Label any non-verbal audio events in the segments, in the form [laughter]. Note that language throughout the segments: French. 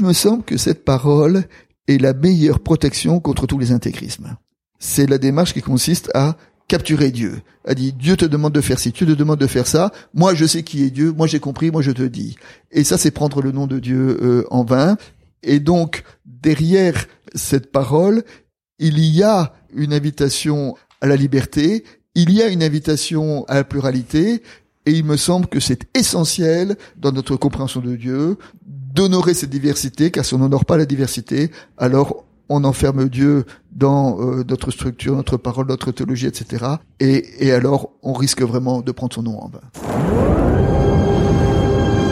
il me semble que cette parole est la meilleure protection contre tous les intégrismes. C'est la démarche qui consiste à capturer Dieu. A dit Dieu te demande de faire ci, Dieu te demande de faire ça. Moi je sais qui est Dieu, moi j'ai compris, moi je te dis. Et ça c'est prendre le nom de Dieu euh, en vain. Et donc derrière cette parole, il y a une invitation à la liberté, il y a une invitation à la pluralité, et il me semble que c'est essentiel dans notre compréhension de Dieu d'honorer cette diversité, car si on n'honore pas la diversité, alors on enferme Dieu dans euh, notre structure, notre parole, notre théologie, etc. Et, et alors on risque vraiment de prendre son nom en vain.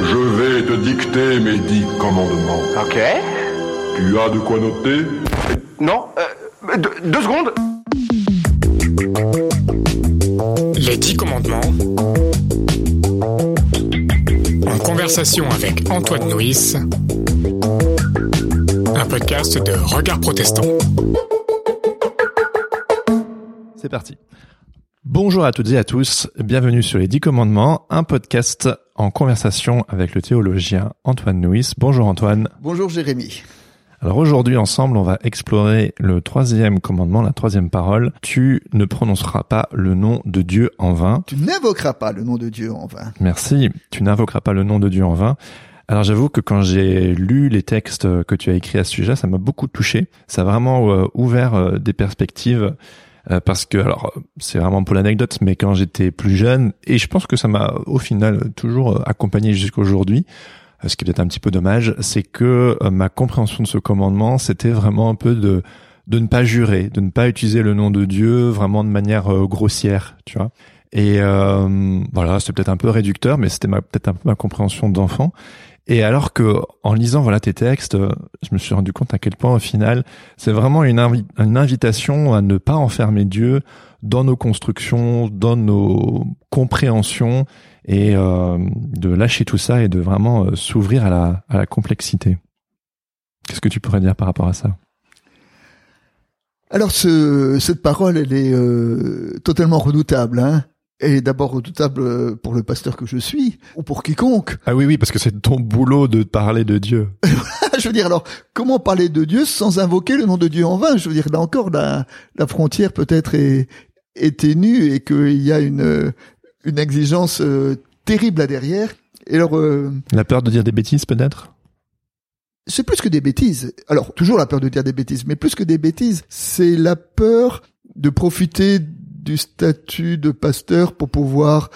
Je vais te dicter mes dix commandements. Ok. Tu as de quoi noter? Non, euh, deux, deux secondes. Les dix commandements. Conversation avec Antoine Nuis. Un podcast de Regard Protestant. C'est parti. Bonjour à toutes et à tous, bienvenue sur les 10 commandements, un podcast en conversation avec le théologien Antoine Nuis. Bonjour Antoine. Bonjour Jérémy. Alors aujourd'hui ensemble, on va explorer le troisième commandement, la troisième parole. Tu ne prononceras pas le nom de Dieu en vain. Tu n'invoqueras pas le nom de Dieu en vain. Merci. Tu n'invoqueras pas le nom de Dieu en vain. Alors j'avoue que quand j'ai lu les textes que tu as écrits à ce sujet, ça m'a beaucoup touché. Ça a vraiment euh, ouvert euh, des perspectives euh, parce que alors c'est vraiment pour l'anecdote, mais quand j'étais plus jeune et je pense que ça m'a au final toujours accompagné jusqu'aujourd'hui. Ce qui est un petit peu dommage, c'est que ma compréhension de ce commandement, c'était vraiment un peu de de ne pas jurer, de ne pas utiliser le nom de Dieu vraiment de manière grossière, tu vois. Et euh, voilà, c'est peut-être un peu réducteur, mais c'était peut-être un peu ma compréhension d'enfant. Et alors que, en lisant voilà tes textes, je me suis rendu compte à quel point au final, c'est vraiment une invitation à ne pas enfermer Dieu dans nos constructions, dans nos compréhensions, et euh, de lâcher tout ça et de vraiment euh, s'ouvrir à la, à la complexité. Qu'est-ce que tu pourrais dire par rapport à ça? Alors, ce, cette parole, elle est euh, totalement redoutable. Hein et d'abord redoutable pour le pasteur que je suis, ou pour quiconque. Ah oui, oui, parce que c'est ton boulot de parler de Dieu. [laughs] je veux dire, alors, comment parler de Dieu sans invoquer le nom de Dieu en vain? Je veux dire, là encore, la, la frontière peut-être est, est ténue et qu'il y a une, une exigence euh, terrible là derrière. Et alors, euh, la peur de dire des bêtises, peut-être? C'est plus que des bêtises. Alors, toujours la peur de dire des bêtises, mais plus que des bêtises, c'est la peur de profiter du statut de pasteur pour pouvoir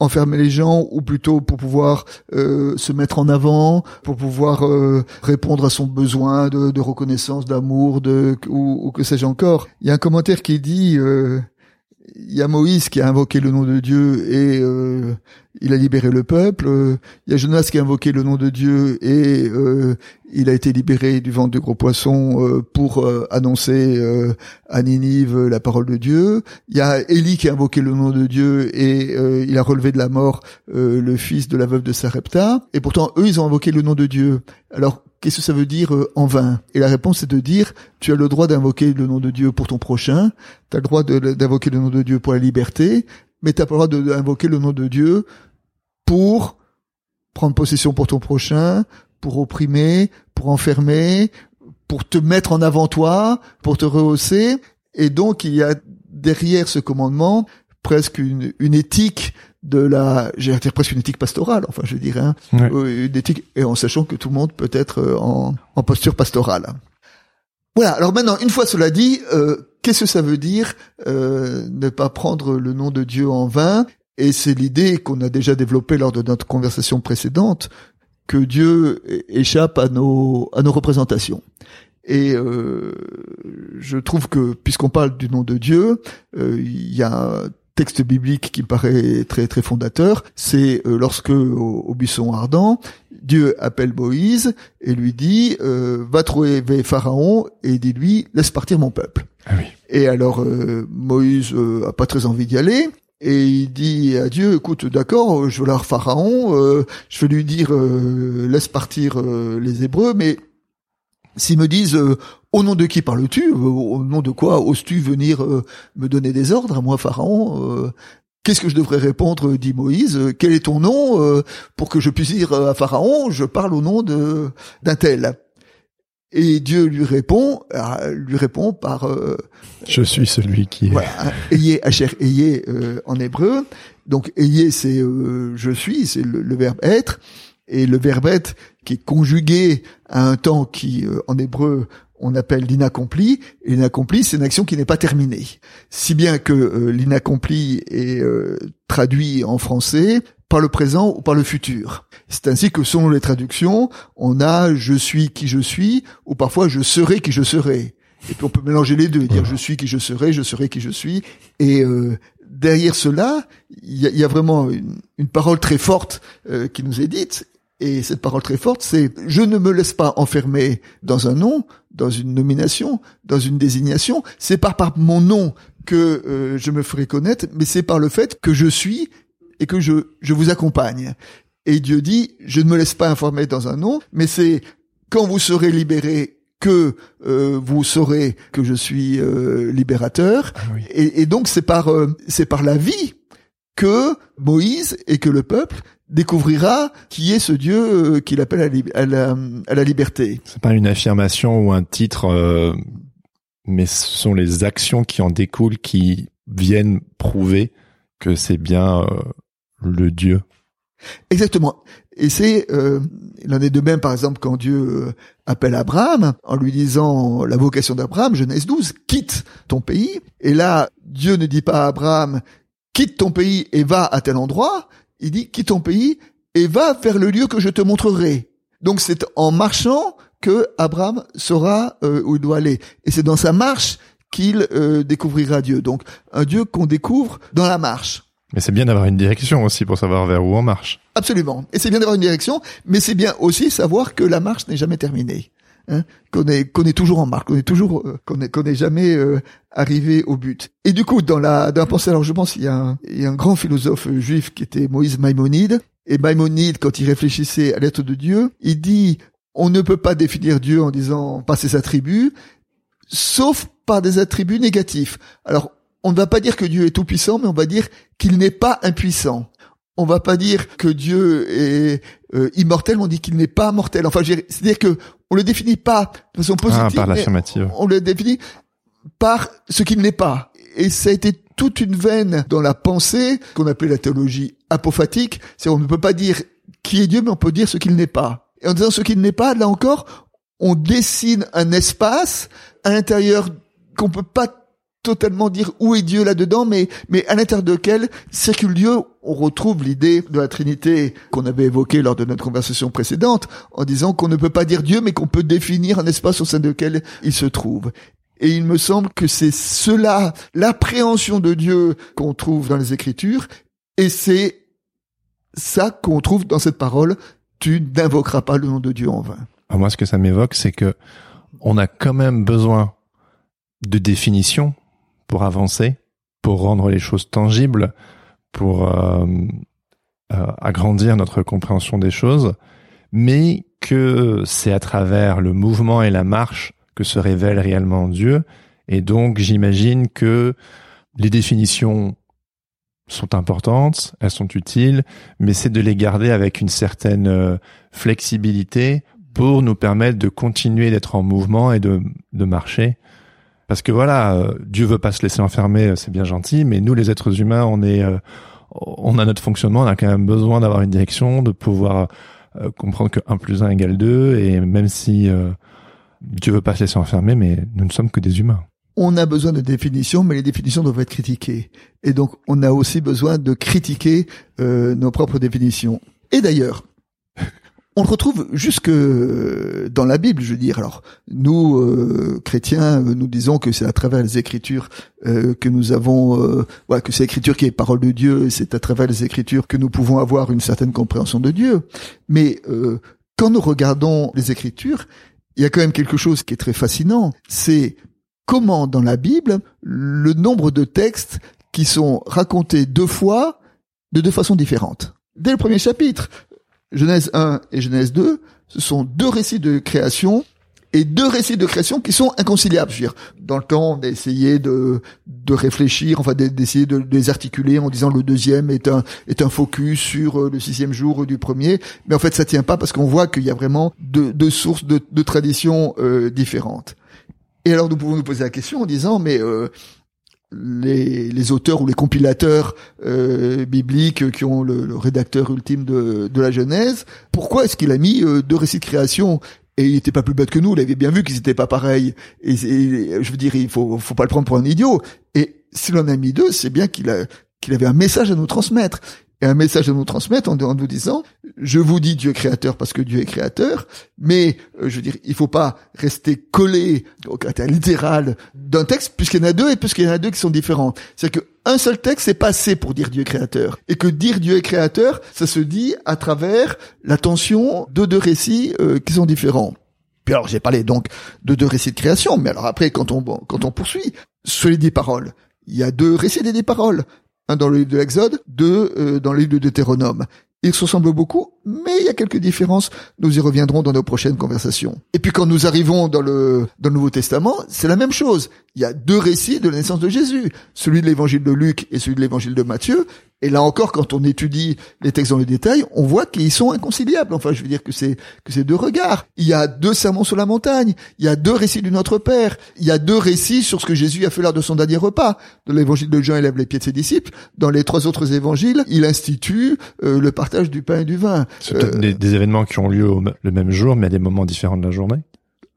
enfermer les gens ou plutôt pour pouvoir euh, se mettre en avant, pour pouvoir euh, répondre à son besoin de, de reconnaissance, d'amour, de ou, ou, que sais-je encore. Il y a un commentaire qui dit euh, il y a Moïse qui a invoqué le nom de Dieu et euh, il a libéré le peuple. Il y a Jonas qui a invoqué le nom de Dieu et euh, il a été libéré du ventre du gros poisson euh, pour annoncer à Ninive la parole de Dieu. Il y a Élie qui a invoqué le nom de Dieu et il a relevé de la mort le fils de la veuve de Sarepta. Et pourtant, eux, ils ont invoqué le nom de Dieu. Alors, qu'est-ce que ça veut dire en vain? Et la réponse est de dire, tu as le droit d'invoquer le nom de Dieu pour ton prochain, tu as le droit d'invoquer le nom de Dieu pour la liberté, mais tu n'as pas le droit d'invoquer le nom de Dieu pour prendre possession pour ton prochain, pour opprimer, pour enfermer, pour te mettre en avant toi, pour te rehausser. Et donc, il y a derrière ce commandement presque une, une éthique de la, j'ai dire presque une éthique pastorale, enfin je dirais, hein, Ouais. Euh, une éthique, et en sachant que tout le monde peut être euh, en, en posture pastorale. Voilà, alors maintenant, une fois cela dit, euh, qu'est-ce que ça veut dire euh, ne pas prendre le nom de Dieu en vain? Et c'est l'idée qu'on a déjà développée lors de notre conversation précédente, que Dieu échappe à nos, à nos représentations. Et euh, je trouve que, puisqu'on parle du nom de Dieu, euh, il y a texte biblique qui me paraît très très fondateur. C'est euh, lorsque au, au buisson ardent, Dieu appelle Moïse et lui dit euh, va trouver Pharaon et dis-lui laisse partir mon peuple. Ah oui. Et alors euh, Moïse euh, a pas très envie d'y aller. Et il dit à Dieu, écoute, d'accord, je veux leur Pharaon, euh, je vais lui dire, euh, laisse partir les Hébreux, mais s'ils me disent, euh, au nom de qui parles-tu Euh, Au nom de quoi oses-tu venir euh, me donner des ordres à moi, Pharaon Euh, Qu'est-ce que je devrais répondre dit Moïse. Euh, Quel est ton nom euh, pour que je puisse dire à Pharaon, je parle au nom de d'un tel. Et Dieu lui répond, euh, lui répond par euh, Je suis celui qui est. voilà, Asher ayé euh, en hébreu. Donc ayé c'est euh, je suis, c'est le, le verbe être, et le verbe être qui est conjugué à un temps qui euh, en hébreu on appelle l'inaccompli. Et l'inaccompli c'est une action qui n'est pas terminée. Si bien que euh, l'inaccompli est euh, traduit en français par le présent ou par le futur. C'est ainsi que selon les traductions, on a je suis qui je suis ou parfois je serai qui je serai. Et puis on peut mélanger les deux, dire je suis qui je serai, je serai qui je suis. Et euh, derrière cela, il y a, il y a vraiment une, une parole très forte euh, qui nous est dite. Et cette parole très forte, c'est je ne me laisse pas enfermer dans un nom, dans une nomination, dans une désignation. C'est pas par mon nom que euh, je me ferai connaître, mais c'est par le fait que je suis et que je, je vous accompagne. Et Dieu dit, je ne me laisse pas informer dans un nom, mais c'est quand vous serez libérés que euh, vous saurez que je suis euh, libérateur. Ah oui. Et, et donc c'est par euh, c'est par la vie que Moïse et que le peuple découvrira qui est ce Dieu euh, qu'il appelle à, la lib- à la, à la liberté. C'est pas une affirmation ou un titre, euh, mais ce sont les actions qui en découlent qui viennent prouver que c'est bien euh, le Dieu. Exactement. Et c'est, euh, il en est de même, par exemple, quand Dieu euh, appelle Abraham en lui disant la vocation d'Abraham, Genèse 12, quitte ton pays. Et là, Dieu ne dit pas à Abraham, quitte ton pays et va à tel endroit. Il dit, quitte ton pays et va vers le lieu que je te montrerai. Donc c'est en marchant que Abraham saura euh, où il doit aller. Et c'est dans sa marche qu'il euh, découvrira Dieu. Donc un Dieu qu'on découvre dans la marche. Mais c'est bien d'avoir une direction aussi pour savoir vers où on marche. Absolument. Et c'est bien d'avoir une direction, mais c'est bien aussi savoir que la marche n'est jamais terminée. Hein, qu'on est qu'on est toujours en marche, qu'on est toujours euh, qu'on est qu'on jamais euh, arrivé au but. Et du coup, dans la dans la pensée, alors je pense qu'il y a un, il y a un grand philosophe juif qui était Moïse Maïmonide. Et Maïmonide, quand il réfléchissait à l'être de Dieu, il dit on ne peut pas définir Dieu en disant par ses attributs, sauf par des attributs négatifs. Alors, on ne va pas dire que Dieu est tout puissant, mais on va dire qu'il n'est pas impuissant. On va pas dire que Dieu est euh, immortel, on dit qu'il n'est pas mortel. Enfin, c'est-à-dire que on le définit pas de façon positive, Ah, par mais l'affirmative. on le définit par ce qu'il n'est pas. Et ça a été toute une veine dans la pensée qu'on appelait la théologie apophatique. C'est on ne peut pas dire qui est Dieu, mais on peut dire ce qu'il n'est pas. Et en disant ce qu'il n'est pas, là encore, on dessine un espace à l'intérieur qu'on peut pas totalement dire où est Dieu là-dedans, mais, mais à l'intérieur de quel circule Dieu, on retrouve l'idée de la Trinité qu'on avait évoquée lors de notre conversation précédente, en disant qu'on ne peut pas dire Dieu, mais qu'on peut définir un espace au sein duquel il se trouve. Et il me semble que c'est cela, l'appréhension de Dieu qu'on trouve dans les Écritures, et c'est ça qu'on trouve dans cette parole, tu n'invoqueras pas le nom de Dieu en vain. Alors moi, ce que ça m'évoque, c'est que on a quand même besoin de définition pour avancer, pour rendre les choses tangibles, pour euh, euh, agrandir notre compréhension des choses, mais que c'est à travers le mouvement et la marche que se révèle réellement Dieu. Et donc, j'imagine que les définitions sont importantes, elles sont utiles, mais c'est de les garder avec une certaine euh, flexibilité pour nous permettre de continuer d'être en mouvement et de, de marcher. Parce que voilà, euh, Dieu veut pas se laisser enfermer, euh, c'est bien gentil, mais nous les êtres humains, on est, euh, on a notre fonctionnement, on a quand même besoin d'avoir une direction, de pouvoir euh, comprendre que 1 plus 1 égale 2, et même si euh, Dieu veut pas se laisser enfermer, mais nous ne sommes que des humains. on a besoin de définitions, mais les définitions doivent être critiquées. Et donc, on a aussi besoin de critiquer euh, nos propres définitions. Et d'ailleurs, on le retrouve jusque dans la Bible, je veux dire. Alors, nous, euh, chrétiens, euh, nous disons que c'est à travers les Écritures euh, que nous avons, euh, que c'est l'Écriture qui est parole de Dieu, et c'est à travers les Écritures que nous pouvons avoir une certaine compréhension de Dieu. Mais euh, quand nous regardons les Écritures, il y a quand même quelque chose qui est très fascinant. C'est comment dans la Bible le nombre de textes qui sont racontés deux fois de deux façons différentes. Dès le premier chapitre, Genèse 1 et Genèse 2, ce sont deux récits de création et deux récits de création qui sont inconciliables. Je veux dire, dans le temps, on a essayé de, de réfléchir, enfin d'essayer de, les articuler en disant le deuxième est un, est un focus sur euh, le sixième jour du premier, mais en fait ça tient pas parce qu'on voit qu'il y a vraiment deux, deux sources de, de traditions euh, différentes. Et alors nous pouvons nous poser la question en disant, mais euh, les, auteurs ou les compilateurs euh, bibliques qui ont le, rédacteur ultime de, la Genèse, pourquoi est-ce qu'il a mis euh, deux récits de création? Et il était pas plus bête que nous, il avait bien vu qu'ils étaient pas pareils. Et, je veux dire, il faut, faut pas le prendre pour un idiot. Et s'il en a mis deux, c'est bien qu'il avait un message à nous transmettre et un message à nous transmettre en, nous disant je vous dis Dieu créateur parce que Dieu est créateur, mais euh, je veux dire il faut pas rester collé au caractère littéral d'un texte puisqu'il y en a deux et puisqu'il y en a deux qui sont différents. C'est-à-dire qu'un seul texte c'est pas assez pour dire Dieu est créateur et que dire Dieu est créateur ça se dit à travers la tension de deux récits euh, qui sont différents. Puis alors j'ai parlé donc de deux récits de création, mais alors après quand on quand on poursuit sur les dix paroles, il y a deux récits des dix paroles un dans le livre de l'Exode, deux euh, dans le livre de Deutéronome. Ils se ressemblent beaucoup, mais il y a quelques différences. Nous y reviendrons dans nos prochaines conversations. Et puis quand nous arrivons dans le, dans le Nouveau Testament, c'est la même chose. Il y a deux récits de la naissance de Jésus. Celui de l'évangile de Luc et celui de l'évangile de Matthieu. Et là encore, quand on étudie les textes dans le détail, on voit qu'ils sont inconciliables. Enfin, je veux dire que c'est que c'est deux regards. Il y a deux sermons sur la montagne. Il y a deux récits du Notre Père. Il y a deux récits sur ce que Jésus a fait lors de son dernier repas. Dans l'évangile de Jean, il lève les pieds de ses disciples. Dans les trois autres évangiles, il institue euh, le partage du pain et du vin. Des, des, événements qui ont lieu le même jour, mais à des moments différents de la journée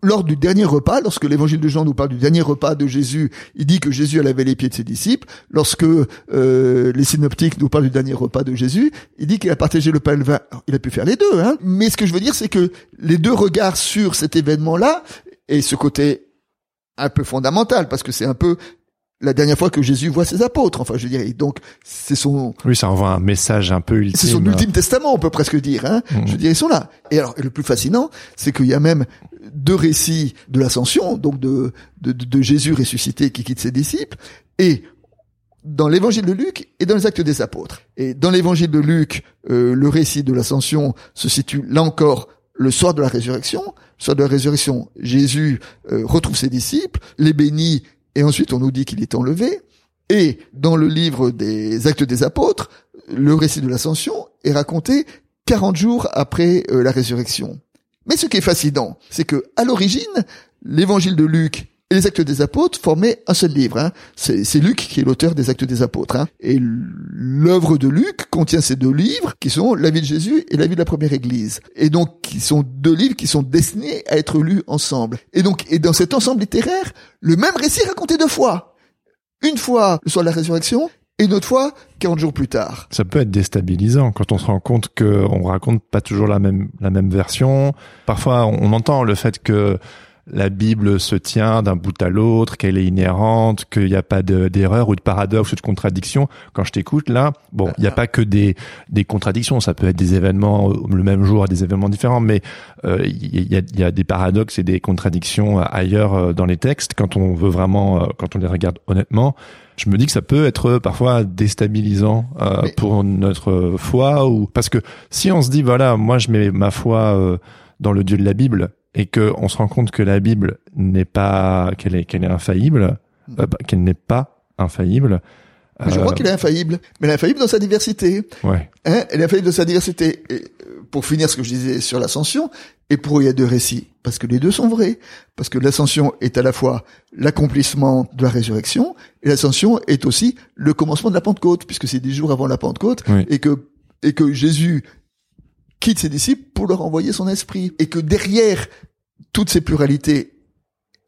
lors du dernier repas, lorsque l'évangile de Jean nous parle du dernier repas de Jésus, il dit que Jésus a lavé les pieds de ses disciples. Lorsque euh, les synoptiques nous parlent du dernier repas de Jésus, il dit qu'il a partagé le pain et le vin. il a pu faire les deux, hein. Mais ce que je veux dire, c'est que les deux regards sur cet événement-là, et ce côté un peu fondamental, parce que c'est un peu la dernière fois que Jésus voit ses apôtres. Enfin, je dire, donc c'est son. Oui, ça envoie un message un peu ultime. C'est son ultime testament, on peut presque dire. Hein mmh. Je veux dire, ils sont là. Et alors, le plus fascinant, c'est qu'il y a même deux récits de l'ascension, donc de, de, de Jésus ressuscité qui quitte ses disciples, et dans l'évangile de Luc et dans les actes des apôtres. Et dans l'évangile de Luc, euh, le récit de l'ascension se situe là encore le soir de la résurrection. Le soir de la résurrection, Jésus euh, retrouve ses disciples, les bénit et ensuite on nous dit qu'il est enlevé. Et dans le livre des Actes des Apôtres, le récit de l'ascension est raconté 40 jours après euh, la résurrection. Mais ce qui est fascinant, c'est que à l'origine, l'évangile de Luc et les actes des apôtres formaient un seul livre. Hein. C'est Luc qui est l'auteur des actes des apôtres. Hein. Et l'œuvre de Luc contient ces deux livres qui sont la vie de Jésus et la vie de la première église. Et donc, qui sont deux livres qui sont destinés à être lus ensemble. Et donc, et dans cet ensemble littéraire, le même récit raconté deux fois. Une fois le soir de la résurrection et une autre fois 40 jours plus tard. Ça peut être déstabilisant quand on se rend compte que on raconte pas toujours la même la même version. Parfois, on entend le fait que la Bible se tient d'un bout à l'autre, qu'elle est inhérente, qu'il n'y a pas d'erreur ou de paradoxe ou de contradiction. Quand je t'écoute là, bon, il n'y a pas que des, des contradictions, ça peut être des événements le même jour, des événements différents, mais euh, il y, a, y, a, des paradoxes et des contradictions ailleurs euh, dans les textes quand on veut vraiment, euh, quand on les regarde honnêtement. Je me dis que ça peut être parfois déstabilisant pour notre foi ou parce que si on se dit voilà, moi je mets ma foi dans le Dieu de la Bible et que on se rend compte que la Bible n'est pas qu'elle est qu'elle est infaillible, euh, bah, qu'elle n'est pas infaillible. je crois euh, qu'elle est infaillible, mais elle est infaillible dans sa diversité. Ouais. Hein elle est infaillible dans sa diversité. Et euh, pour finir ce que je disais sur l'ascension, et pour il y a deux récits, parce que les deux sont vrais, parce que l'ascension est à la fois l'accomplissement de la résurrection, et l'ascension est aussi le commencement de la Pentecôte, puisque c'est dix jours avant la Pentecôte, et que et que Jésus quitte ses disciples pour leur envoyer son esprit. Et que derrière toutes ces pluralités,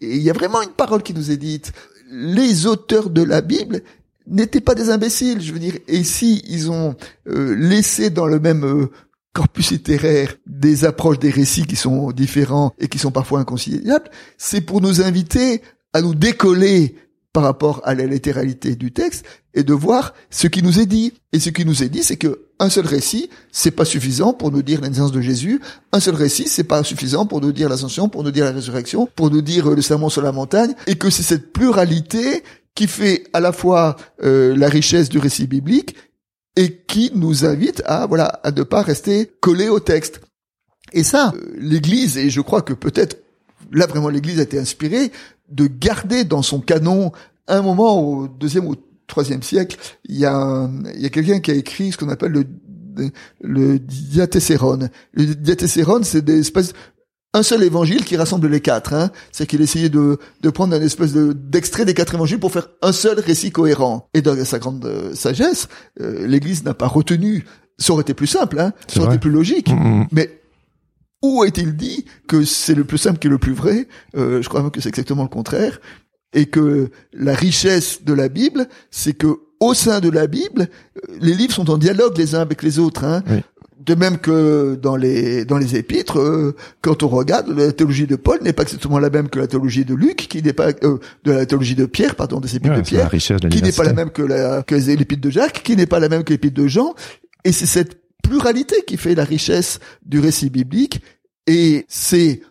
il y a vraiment une parole qui nous est dite. Les auteurs de la Bible n'étaient pas des imbéciles, je veux dire. Et si ils ont euh, laissé dans le même euh, corpus littéraire des approches des récits qui sont différents et qui sont parfois inconciliables, c'est pour nous inviter à nous décoller par rapport à la littéralité du texte et de voir ce qui nous est dit. Et ce qui nous est dit, c'est que un seul récit, c'est pas suffisant pour nous dire la de Jésus. Un seul récit, c'est pas suffisant pour nous dire l'ascension, pour nous dire la résurrection, pour nous dire le sermon sur la montagne. Et que c'est cette pluralité qui fait à la fois euh, la richesse du récit biblique et qui nous invite à voilà à ne pas rester collé au texte. Et ça, euh, l'Église et je crois que peut-être là vraiment l'Église a été inspirée de garder dans son canon un moment au deuxième ou troisième siècle, il y a, il y a quelqu'un qui a écrit ce qu'on appelle le le. Le diathéséron, c'est des espèces un seul évangile qui rassemble les quatre. Hein. C'est qu'il essayait de, de prendre un espèce de, d'extrait des quatre évangiles pour faire un seul récit cohérent. Et dans sa grande euh, sagesse, euh, l'Église n'a pas retenu. Ça aurait été plus simple, hein. Ça aurait vrai. été plus logique. Mm, mm. Mais où est-il dit que c'est le plus simple qui est le plus vrai? Euh, Je crois même que c'est exactement le contraire. Et que la richesse de la Bible, c'est que au sein de la Bible, euh, les livres sont en dialogue les uns avec les autres. Hein. Oui. De même que dans les dans les épîtres, euh, quand on regarde, la théologie de Paul n'est pas exactement la même que la théologie de Luc, qui n'est pas euh, de la théologie de Pierre, pardon, des épîtres Ouais, de la Pierre, richesse de qui n'est pas la même que la que les de Jacques, qui n'est pas la même que l'épître de Jean. Et c'est cette pluralité qui fait la richesse du récit biblique. Et c'est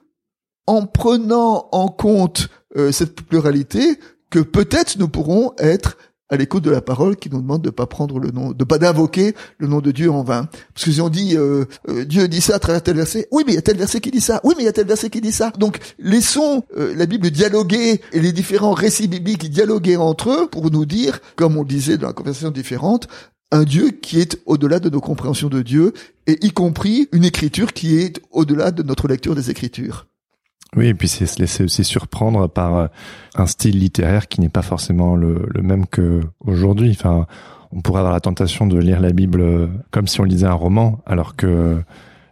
en prenant en compte euh, cette pluralité que peut-être nous pourrons être à l'écoute de la parole qui nous demande de pas prendre le nom, de pas d'invoquer le nom de Dieu en vain. Parce que si on dit euh, euh, Dieu dit ça à travers tel verset, oui mais il y a tel verset qui dit ça, oui mais il y a tel verset qui dit ça. Donc laissons la Bible dialoguer et les différents récits bibliques dialoguer entre eux pour nous dire, comme on le disait dans la conversation différente, un Dieu qui est au-delà de nos compréhensions de Dieu et y compris une écriture qui est au-delà de notre lecture des écritures. Oui, et puis c'est se laisser aussi surprendre par euh, un style littéraire qui n'est pas forcément le, le même que aujourd'hui. Enfin, on pourrait avoir la tentation de lire la Bible euh, comme si on lisait un roman, alors que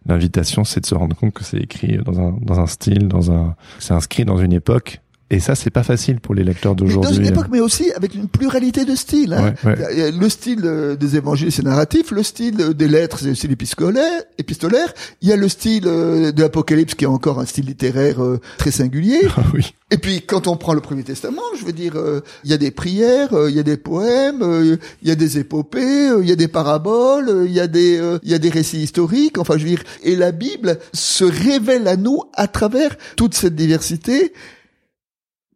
l'invitation, c'est de se rendre compte que c'est écrit dans un, dans un style, dans un, c'est inscrit dans une époque. Et ça, c'est pas facile pour les lecteurs Mais dans d'aujourd'hui. une époque, mais aussi avec une pluralité de styles. Hein. Ouais, ouais. Le style euh, des évangiles, c'est narratif. Le style euh, des lettres, c'est le style épistolaire. épistolaire. Il y a le style euh, de l'Apocalypse, qui est encore un style littéraire très singulier. [laughs] Ah oui. Et puis, quand on prend le Premier Testament, je veux dire, il y a des prières, il y a des poèmes, il y a des épopées, il y a des paraboles, il y a des, il y a des récits historiques. Enfin, je veux dire, et la Bible se révèle à nous à travers toute cette diversité.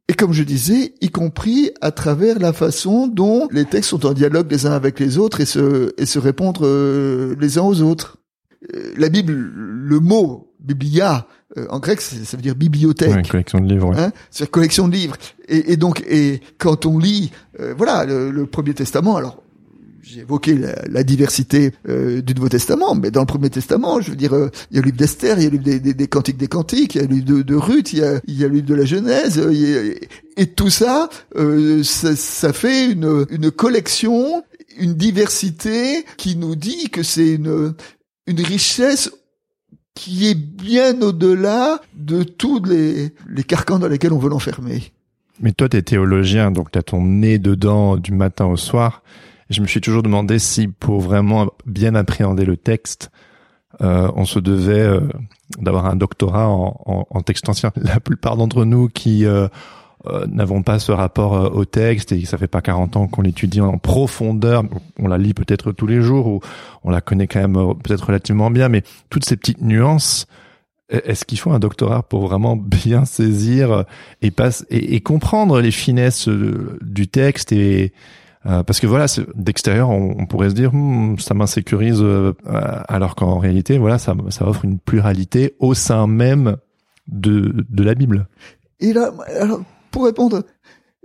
Et comme je disais, y compris à travers la façon dont les textes sont en dialogue les uns avec les autres et se, et se répondre euh, les uns aux autres. Euh, La Bible, le mot biblia, euh, en grec, ça veut dire bibliothèque. Ouais, collection de livres. ouais. Hein, c'est collection de livres. Et, et donc, et quand on lit, euh, voilà, le, le Premier Testament. Alors, j'ai évoqué la, la diversité euh, du Nouveau Testament, mais dans le Premier Testament, je veux dire, euh, il y a le livre d'Esther, il y a le livre des, des, des Cantiques des Cantiques, il y a le livre de, de Ruth, il y a, il y a le livre de la Genèse, euh, il y a- et tout ça, euh, ça, ça fait une, une collection, une diversité qui nous dit que c'est une, une richesse qui est bien au-delà de tous les, les carcans dans lesquels on veut l'enfermer. Mais toi, t'es théologien, donc t'as ton nez dedans du matin au soir. Je me suis toujours demandé si, pour vraiment bien appréhender le texte, euh, on se devait euh, d'avoir un doctorat en, texte ancien. [laughs] La plupart d'entre nous qui euh, n'avons pas ce rapport au texte et ça fait pas 40 ans qu'on l'étudie en profondeur, on la lit peut-être tous les jours ou on la connaît quand même peut-être relativement bien, mais toutes ces petites nuances, est-ce qu'il faut un doctorat pour vraiment [laughs] bien saisir et, et, comprendre les finesses du texte et euh, parce que voilà, d'extérieur, on, on pourrait se dire, Hmm, ça m'insécurise, euh, alors qu'en réalité, voilà, ça, ça offre une pluralité au sein même de, de la Bible. Et là, alors, pour répondre,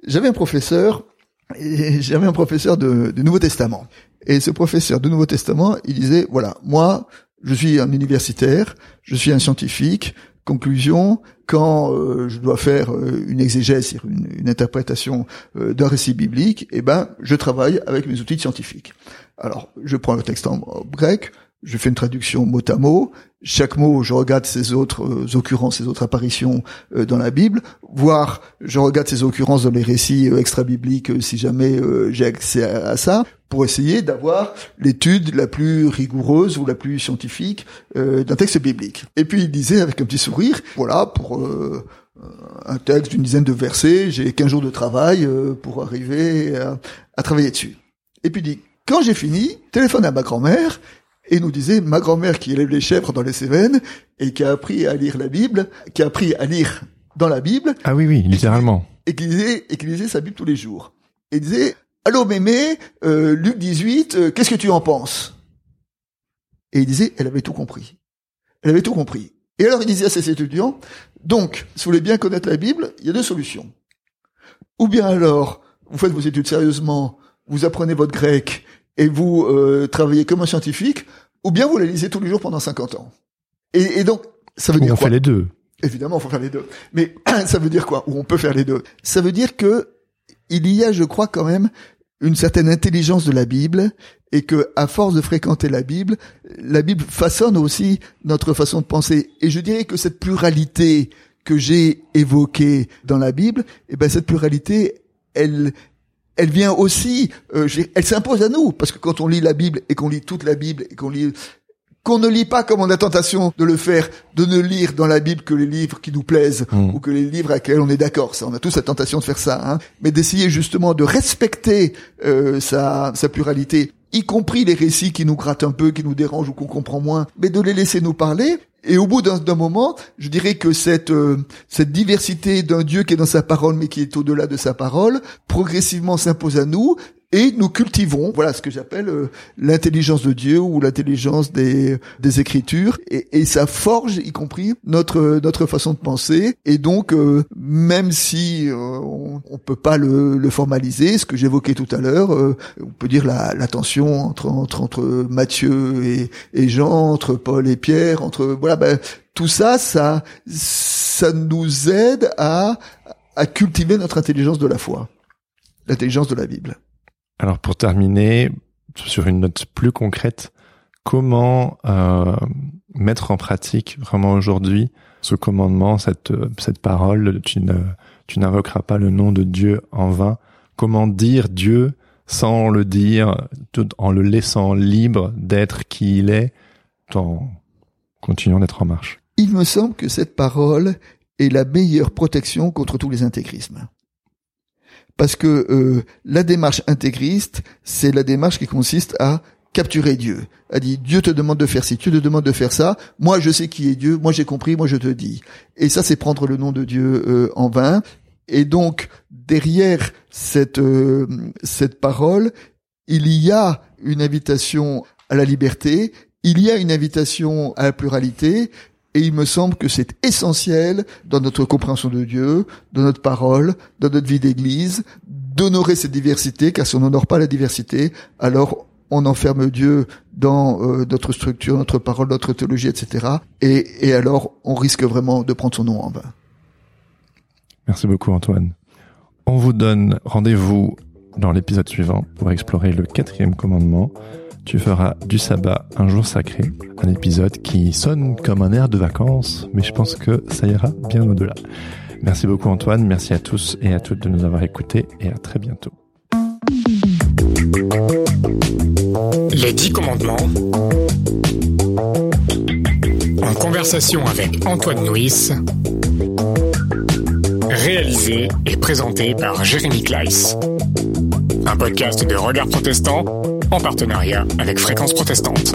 j'avais un professeur, [laughs] j'avais un professeur de, de Nouveau Testament. Et ce professeur de Nouveau Testament, il disait, voilà, moi, je suis un universitaire, je suis un scientifique, conclusion, quand euh, je dois faire euh, une exégèse, une, interprétation euh, d'un récit biblique, eh ben, je travaille avec mes outils scientifiques. Alors, je prends le texte en grec, je fais une traduction mot à mot. Chaque mot, je regarde ses autres euh, occurrences, ses autres apparitions euh, dans la Bible, voire je regarde ces occurrences dans les récits euh, extra-bibliques si jamais j'ai accès à, ça, pour essayer d'avoir l'étude la plus rigoureuse ou la plus scientifique d'un texte biblique. Et puis il disait avec un petit sourire, voilà, pour un texte d'une dizaine de versets, j'ai 15 jours de travail pour arriver à, à travailler dessus. Et puis il dit, quand j'ai fini, téléphone à ma grand-mère, et nous disait ma grand-mère qui élève les chèvres dans les Cévennes et qui a appris à lire la Bible, qui a appris à lire dans la Bible Ah oui, oui, littéralement. et qui lisait et qui lisait sa Bible tous les jours. Et disait allô mémé, euh, Luc 18, euh, qu'est-ce que tu en penses? Et il disait elle avait tout compris. Elle avait tout compris. Et alors il disait à ses étudiants Donc, si vous voulez bien connaître la Bible, il y a deux solutions. Ou bien alors, vous faites vos études sérieusement, vous apprenez votre grec et vous euh, travaillez comme un scientifique, ou bien vous la lisez tous les jours pendant 50 ans. Et, et donc, ça veut Ou dire on quoi fait les deux. Évidemment, il faut faire les deux. Mais [clears throat] ça veut dire quoi Ou on peut faire les deux. Ça veut dire que il y a, je crois, quand même une certaine intelligence de la Bible et que, à force de fréquenter la Bible, la Bible façonne aussi notre façon de penser. Et je dirais que cette pluralité que j'ai évoquée dans la Bible, eh ben cette pluralité, elle, elle vient aussi, euh, elle s'impose à nous parce que quand on lit la Bible et qu'on lit toute la Bible et qu'on lit qu'on ne lit pas comme on a tentation de le faire, de ne lire dans la Bible que les livres qui nous plaisent Mm. ou que les livres à lesquels on est d'accord. Ça, on a tous la tentation de faire ça, hein. mais d'essayer justement de respecter euh, sa, sa pluralité, y compris les récits qui nous grattent un peu, qui nous dérangent ou qu'on comprend moins, mais de les laisser nous parler. Et au bout d'un moment, je dirais que cette euh, cette diversité d'un Dieu qui est dans sa parole, mais qui est au-delà de sa parole, progressivement s'impose à nous. Et nous cultivons, voilà ce que j'appelle euh, l'intelligence de Dieu ou l'intelligence des, des Écritures, et, ça forge, y compris notre notre façon de penser. Et donc, euh, même si euh, on, on peut pas le, formaliser, ce que j'évoquais tout à l'heure, on peut dire la, la tension entre entre entre Matthieu et, et Jean, entre Paul et Pierre, entre voilà, ben, tout ça, ça ça nous aide à à cultiver notre intelligence de la foi, l'intelligence de la Bible. Alors pour terminer, sur une note plus concrète, comment euh, mettre en pratique vraiment aujourd'hui ce commandement, cette, cette parole, tu ne n'invoqueras pas le nom de Dieu en vain. Comment dire Dieu sans le dire, tout en le laissant libre d'être qui il est, tout en continuant d'être en marche? Il me semble que cette parole est la meilleure protection contre tous les intégrismes. Parce que euh, la démarche intégriste, c'est la démarche qui consiste à capturer Dieu. A dit Dieu te demande de faire ci, Dieu te demande de faire ça. Moi je sais qui est Dieu, moi j'ai compris, moi je te dis. Et ça c'est prendre le nom de Dieu euh, en vain. Et donc derrière cette euh, cette parole, il y a une invitation à la liberté, il y a une invitation à la pluralité, et il me semble que c'est essentiel dans notre compréhension de Dieu, dans notre parole, dans notre vie d'église, d'honorer cette diversité, car si on n'honore pas la diversité, alors on enferme Dieu dans euh, notre structure, notre parole, notre théologie, etc. Et, et alors on risque vraiment de prendre son nom en vain. Merci beaucoup Antoine. On vous donne rendez-vous dans l'épisode suivant pour explorer le quatrième commandement. Tu feras du sabbat un jour sacré, un épisode qui sonne comme un air de vacances, mais je pense que ça ira bien au-delà. Merci beaucoup Antoine, merci à tous et à toutes de nous avoir écoutés et à très bientôt. Les dix commandements. En conversation avec Antoine Nuis. Réalisé et présenté par Jérémy Kleiss. Un podcast de Regard Protestant en partenariat avec Fréquence Protestante.